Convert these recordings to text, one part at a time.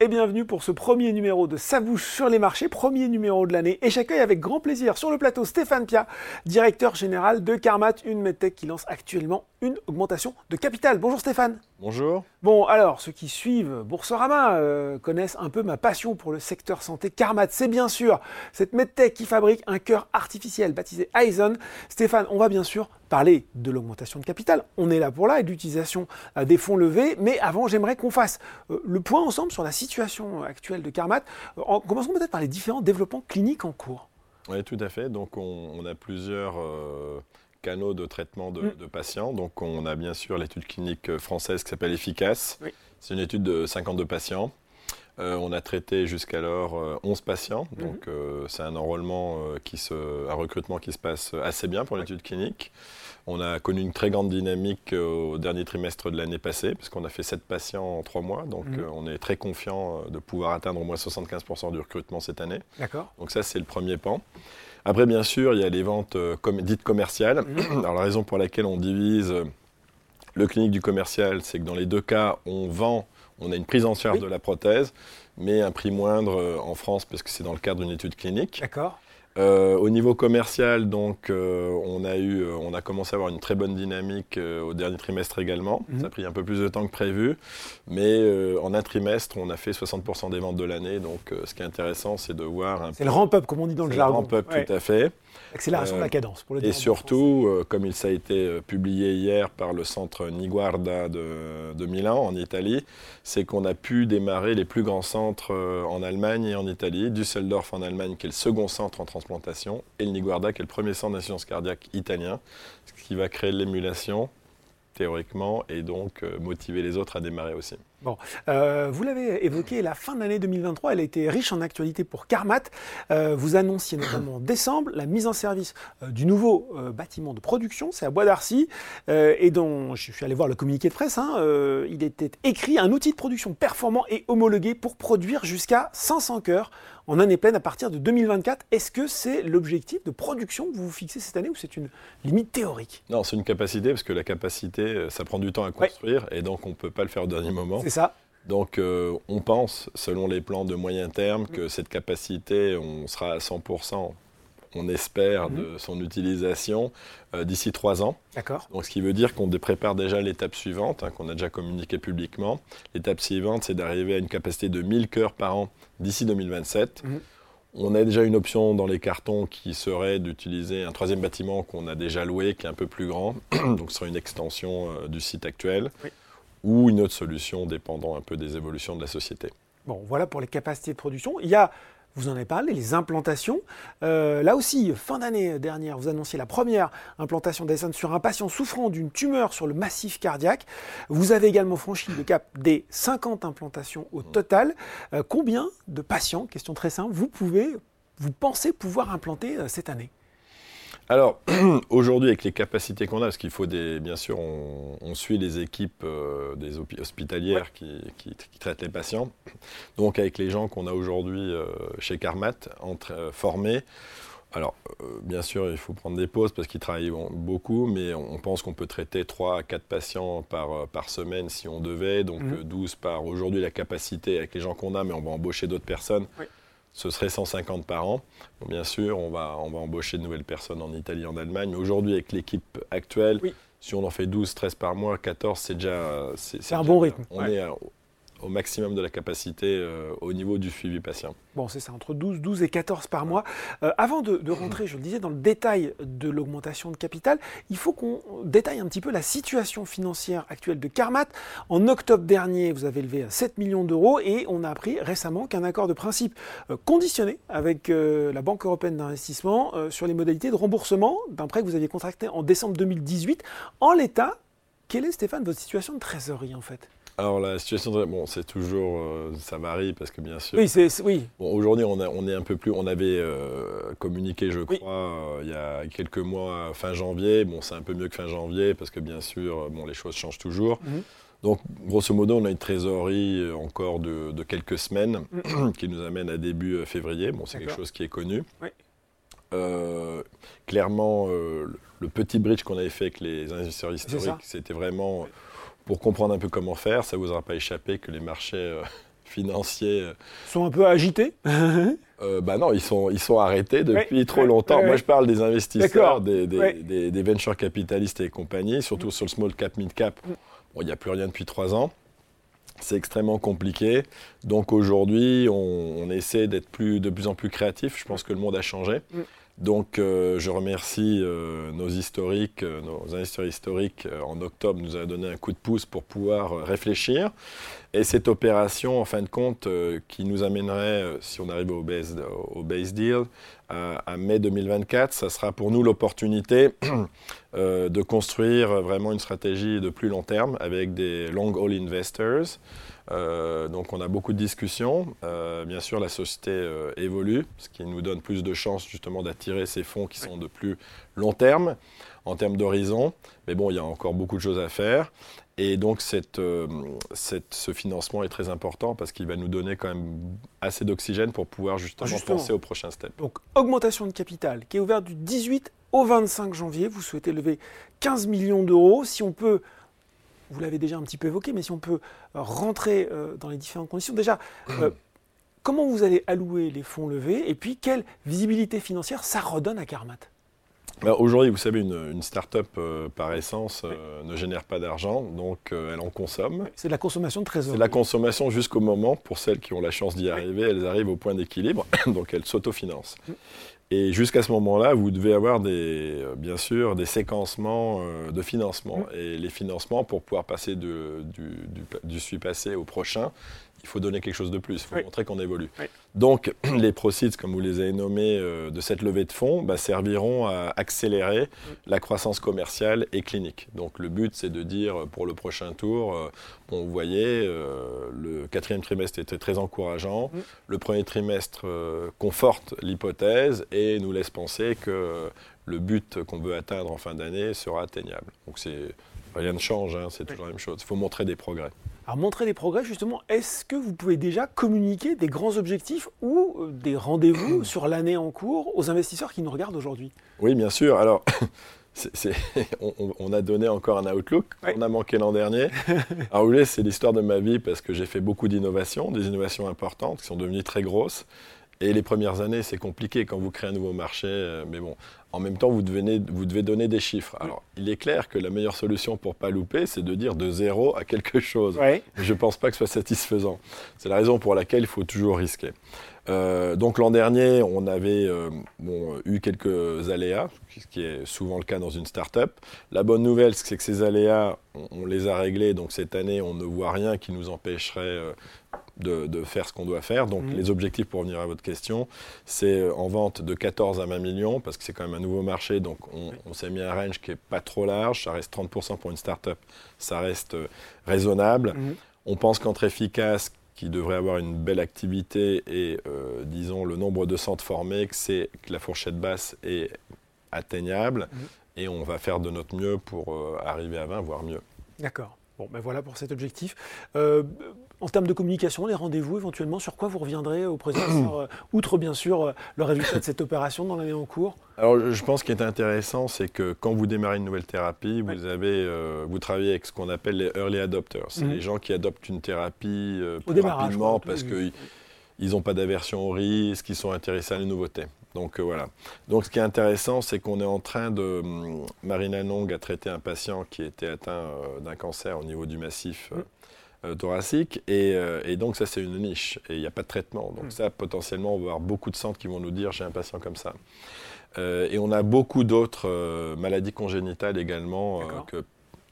et bienvenue pour ce premier numéro de Sa bouche sur les marchés, premier numéro de l'année. Et j'accueille avec grand plaisir sur le plateau Stéphane Pia, directeur général de Carmat, une medtech qui lance actuellement une augmentation de capital. Bonjour Stéphane. Bonjour. Bon, alors, ceux qui suivent Boursorama euh, connaissent un peu ma passion pour le secteur santé. Carmat, c'est bien sûr cette medtech qui fabrique un cœur artificiel baptisé Aizen. Stéphane, on va bien sûr parler de l'augmentation de capital. On est là pour là et de l'utilisation euh, des fonds levés. Mais avant, j'aimerais qu'on fasse euh, le point ensemble sur la situation actuelle de Carmat. En, commençons peut-être par les différents développements cliniques en cours. Oui, tout à fait. Donc, on, a plusieurs canaux de traitement de, mm. patients. Donc, on a bien sûr l'étude clinique française qui s'appelle Efficace. C'est une étude de 52 patients. Euh, on a traité jusqu'alors 11 euh, patients, mm-hmm. donc euh, c'est un enrôlement qui se, un recrutement qui se passe assez bien pour l'étude clinique. On a connu une très grande dynamique au dernier trimestre de l'année passée, puisqu'on a fait 7 patients en 3 mois, donc mm-hmm. on est très confiant de pouvoir atteindre au moins 75% du recrutement cette année. D'accord. Donc ça c'est le premier pan. Après, bien sûr, il y a les ventes dites commerciales. Mhm. Alors, la raison pour laquelle on divise le clinique du commercial, c'est que dans les deux cas, on vend, on a une prise en charge de la prothèse, mais un prix moindre euh, en France parce que c'est dans le cadre d'une étude clinique. D'accord. Euh, au niveau commercial, donc, euh, on, a eu, euh, on a commencé à avoir une très bonne dynamique au dernier trimestre également. Mhm. Ça a pris un peu plus de temps que prévu, mais en un trimestre, on a fait 60% des ventes de l'année. Donc, ce qui est intéressant, c'est de voir. C'est le ramp-up, comme on dit dans le jargon. Le ramp-up, tout à fait. Accélération de la cadence. Pour le et surtout, comme il ça a été publié hier par le centre Niguarda de, de Milan, en Italie, c'est qu'on a pu démarrer les plus grands centres en Allemagne et en Italie. Düsseldorf en Allemagne, qui est le second centre en transport et le Niguarda, qui est le premier centre d'assistance cardiaque italien, ce qui va créer l'émulation théoriquement et donc euh, motiver les autres à démarrer aussi. Bon, euh, vous l'avez évoqué, la fin de l'année 2023, elle a été riche en actualité pour Carmat. Euh, vous annonciez notamment en décembre la mise en service du nouveau bâtiment de production, c'est à Bois d'Arcy, et dont je suis allé voir le communiqué de presse. Hein, il était écrit un outil de production performant et homologué pour produire jusqu'à 500 cœurs en année pleine à partir de 2024. Est-ce que c'est l'objectif de production que vous vous fixez cette année ou c'est une limite théorique? Non, c'est une capacité parce que la capacité, ça prend du temps à construire et donc on ne peut pas le faire au dernier moment. C'est ça. Donc euh, on pense, selon les plans de moyen terme, que cette capacité, on sera à 100% on espère, de mhm. son utilisation euh, d'ici trois ans. D'accord. Donc, ce qui veut dire qu'on prépare déjà l'étape suivante, hein, qu'on a déjà communiqué publiquement. L'étape suivante, c'est d'arriver à une capacité de 1000 cœurs par an d'ici 2027. Mhm. On a déjà une option dans les cartons qui serait d'utiliser un troisième bâtiment qu'on a déjà loué, qui est un peu plus grand, donc ce sera une extension euh, du site actuel, ou une autre solution dépendant un peu des évolutions de la société. Bon, voilà pour les capacités de production. Il y a vous en avez parlé, les implantations. Euh, là aussi, fin d'année dernière, vous annonciez la première implantation d'Aeson sur un patient souffrant d'une tumeur sur le massif cardiaque. Vous avez également franchi le cap des 50 implantations au total. Euh, combien de patients, question très simple, vous pouvez, vous pensez pouvoir implanter euh, cette année? Alors, aujourd'hui, avec les capacités qu'on a, parce qu'il faut des. Bien sûr, on, suit les équipes euh, des hospitalières qui, traitent les patients. Donc, avec les gens qu'on a aujourd'hui euh, chez Carmat, entre, euh, formés. Alors, bien sûr, il faut prendre des pauses parce qu'ils travaillent beaucoup, mais on pense qu'on peut traiter 3 à 4 patients par, par semaine si on devait, donc 12 mmh. par aujourd'hui la capacité avec les gens qu'on a, mais on va embaucher d'autres personnes ce serait 150 par an. bien sûr, on va, on va embaucher de nouvelles personnes en Italie, en Allemagne. Mais aujourd'hui, avec l'équipe actuelle, si on en fait 12, 13 par mois, 14, c'est déjà. C'est un bon rythme. On est au maximum de la capacité euh, au niveau du suivi patient. Bon, c'est ça, entre 12, 12 et 14 par mois. Euh, avant de, rentrer, je le disais, dans le détail de l'augmentation de capital, il faut qu'on détaille un petit peu la situation financière actuelle de Carmat. En octobre dernier, vous avez levé 7 millions d'euros et on a appris récemment qu'un accord de principe euh, conditionné avec la Banque européenne d'investissement sur les modalités de remboursement d'un prêt que vous aviez contracté en décembre 2018. En l'état, quelle est, Stéphane, votre situation de trésorerie en fait? Alors la situation, bon, c'est toujours, euh, ça varie parce que bien sûr. Oui, c'est oui. Bon, aujourd'hui, on, on est un peu plus, on avait euh, communiqué, je crois, euh, il y a quelques mois, fin janvier. Bon, c'est un peu mieux que fin janvier parce que bien sûr, bon, les choses changent toujours. Mhm. Donc, grosso modo, on a une trésorerie encore de, quelques semaines mhm. qui nous amène à début février. Bon, c'est quelque chose qui est connu. Oui. clairement, le petit bridge qu'on avait fait avec les investisseurs historiques, c'était vraiment pour comprendre un peu comment faire. Ça ne vous aura pas échappé que les marchés euh, financiers sont un peu agités. Euh, bah non, ils sont, ils sont arrêtés depuis trop longtemps. Moi, je parle des investisseurs, des, des, des, venture capitalistes et compagnie, surtout sur le small cap, mid cap. Mm. Bon, il n'y a plus rien depuis trois ans. C'est extrêmement compliqué. Donc aujourd'hui, on, essaie d'être plus, de plus en plus créatif. Je pense que le monde a changé. Mm. Donc euh, je remercie euh, nos historiques, euh, nos investisseurs historiques en octobre nous a donné un coup de pouce pour pouvoir réfléchir. Et cette opération, en fin de compte, qui nous amènerait, si on arrive au base, au base deal, à, mai 2024, ça sera pour nous l'opportunité de construire vraiment une stratégie de plus long terme avec des long haul investors. Euh, donc on a beaucoup de discussions. Euh, bien sûr, la société euh, évolue, ce qui nous donne plus de chances justement d'attirer ces fonds qui sont de plus long terme en termes d'horizon. Mais bon, il y a encore beaucoup de choses à faire. Et donc cette, ce financement est très important parce qu'il va nous donner quand même assez d'oxygène pour pouvoir justement, justement, penser au prochain step. Donc augmentation de capital qui est ouverte du 18 au 25 janvier. Vous souhaitez lever 15 millions d'euros. Si on peut vous l'avez déjà un petit peu évoqué, mais si on peut euh, rentrer euh, dans les différentes conditions. Déjà, euh, comment vous allez allouer les fonds levés et puis quelle visibilité financière ça redonne à Carmat Aujourd'hui, vous savez, une, start-up par essence ne génère pas d'argent, donc elle en consomme. C'est de la consommation de trésor. C'est de la consommation jusqu'au moment, pour celles qui ont la chance d'y arriver, elles arrivent au point d'équilibre, donc elles s'autofinancent. Mm. Et jusqu'à ce moment-là, vous devez avoir des, euh, bien sûr des séquencements euh, de financement. Mmh. Et les financements, pour pouvoir passer du, du, du, suis passé au prochain, il faut donner quelque chose de plus, il faut montrer qu'on évolue. Donc, les proceeds, comme vous les avez nommés, euh, de cette levée de fonds, bah, serviront à accélérer mm. la croissance commerciale et clinique. Donc, le but, c'est de dire pour le prochain tour, bon, vous voyez, le quatrième trimestre était très encourageant, mm. le premier trimestre conforte l'hypothèse et nous laisse penser que le but qu'on veut atteindre en fin d'année sera atteignable. Donc, c'est rien ne change, hein, c'est toujours la même chose. Il faut montrer des progrès. Alors montrer des progrès, justement, est-ce que vous pouvez déjà communiquer des grands objectifs ou euh, des rendez-vous sur l'année en cours aux investisseurs qui nous regardent aujourd'hui? Oui, bien sûr. Alors, on, a donné encore un outlook, on a manqué l'an dernier. Alors, vous voulez, c'est l'histoire de ma vie parce que j'ai fait beaucoup d'innovations, des innovations importantes qui sont devenues très grosses. Et les premières années, c'est compliqué quand vous créez un nouveau marché. Euh, mais bon, en même temps, vous devez, vous devez donner des chiffres. Alors, il est clair que la meilleure solution pour pas louper, c'est de dire de zéro à quelque chose. Je ne pense pas que ce soit satisfaisant. C'est la raison pour laquelle il faut toujours risquer. Euh, donc l'an dernier, on avait euh, eu quelques aléas, ce qui est souvent le cas dans une start-up. La bonne nouvelle, c'est que ces aléas, on, les a réglés. Donc cette année, on ne voit rien qui nous empêcherait de, faire ce qu'on doit faire. Donc mm. les objectifs, pour revenir à votre question, c'est euh, en vente de 14 à 20 millions, parce que c'est quand même un nouveau marché, donc on, s'est mis un range qui n'est pas trop large, ça reste 30% pour une start-up, ça reste euh, raisonnable. Mm. On pense qu'entre efficace, qui devrait avoir une belle activité et, euh, disons, le nombre de centres formés, que, c'est, que la fourchette basse est atteignable, mm. et on va faire de notre mieux pour arriver à 20, voire mieux. D'accord. Bon, ben voilà pour cet objectif. Euh, en termes de communication, les rendez-vous éventuellement, sur quoi vous reviendrez au président, euh, outre bien sûr euh, le résultat de cette opération dans l'année en cours? Alors je pense qu'il est intéressant, c'est que quand vous démarrez une nouvelle thérapie, vous, avez, vous travaillez avec ce qu'on appelle les early adopters. C'est mhm. les gens qui adoptent une thérapie plus rapidement parce qu'ils n'ont pas d'aversion au risque, ils sont intéressés à la nouveauté. Donc voilà. Donc ce qui est intéressant, c'est qu'on est en train de. Hum, Marina Nong a traité un patient qui était atteint d'un cancer au niveau du massif. Mhm. Euh, thoracique. Euh, et, donc, ça, c'est une niche. Et il n'y a pas de traitement. Donc, hmm. ça, potentiellement, on va avoir beaucoup de centres qui vont nous dire j'ai un patient comme ça. Euh, et on a beaucoup d'autres maladies congénitales également que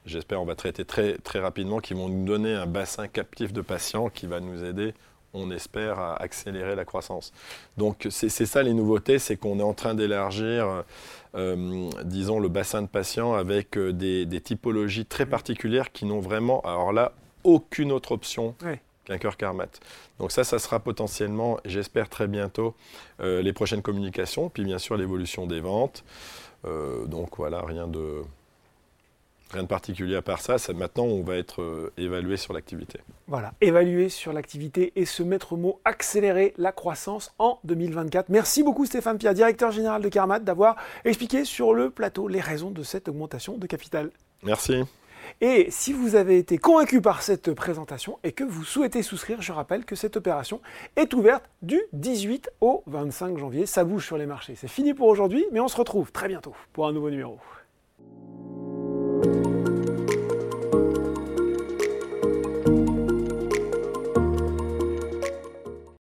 j'espère on va traiter très, très rapidement, qui vont nous donner un bassin captif de patients qui va nous aider on espère à accélérer la croissance. Donc c'est ça les nouveautés, c'est qu'on est en train d'élargir, disons, le bassin de patients avec des, des, typologies très hmm. particulières qui n'ont vraiment, alors là, aucune autre option qu'un cœur Carmat. Donc ça, ça sera potentiellement, j'espère très bientôt, euh, les prochaines communications, puis bien sûr l'évolution des ventes. Euh, donc voilà, rien de, rien de particulier à part ça. ça maintenant, on va être euh, évalué sur l'activité. Voilà, évaluer sur l'activité et se mettre au mot accélérer la croissance en 2024. Merci beaucoup Stéphane Pierre, directeur général de Carmat, d'avoir expliqué sur le plateau les raisons de cette augmentation de capital. Merci. Et si vous avez été convaincu par cette présentation et que vous souhaitez souscrire, je rappelle que cette opération est ouverte du 18 au 25 janvier. Ça bouge sur les marchés. C'est fini pour aujourd'hui, mais on se retrouve très bientôt pour un nouveau numéro.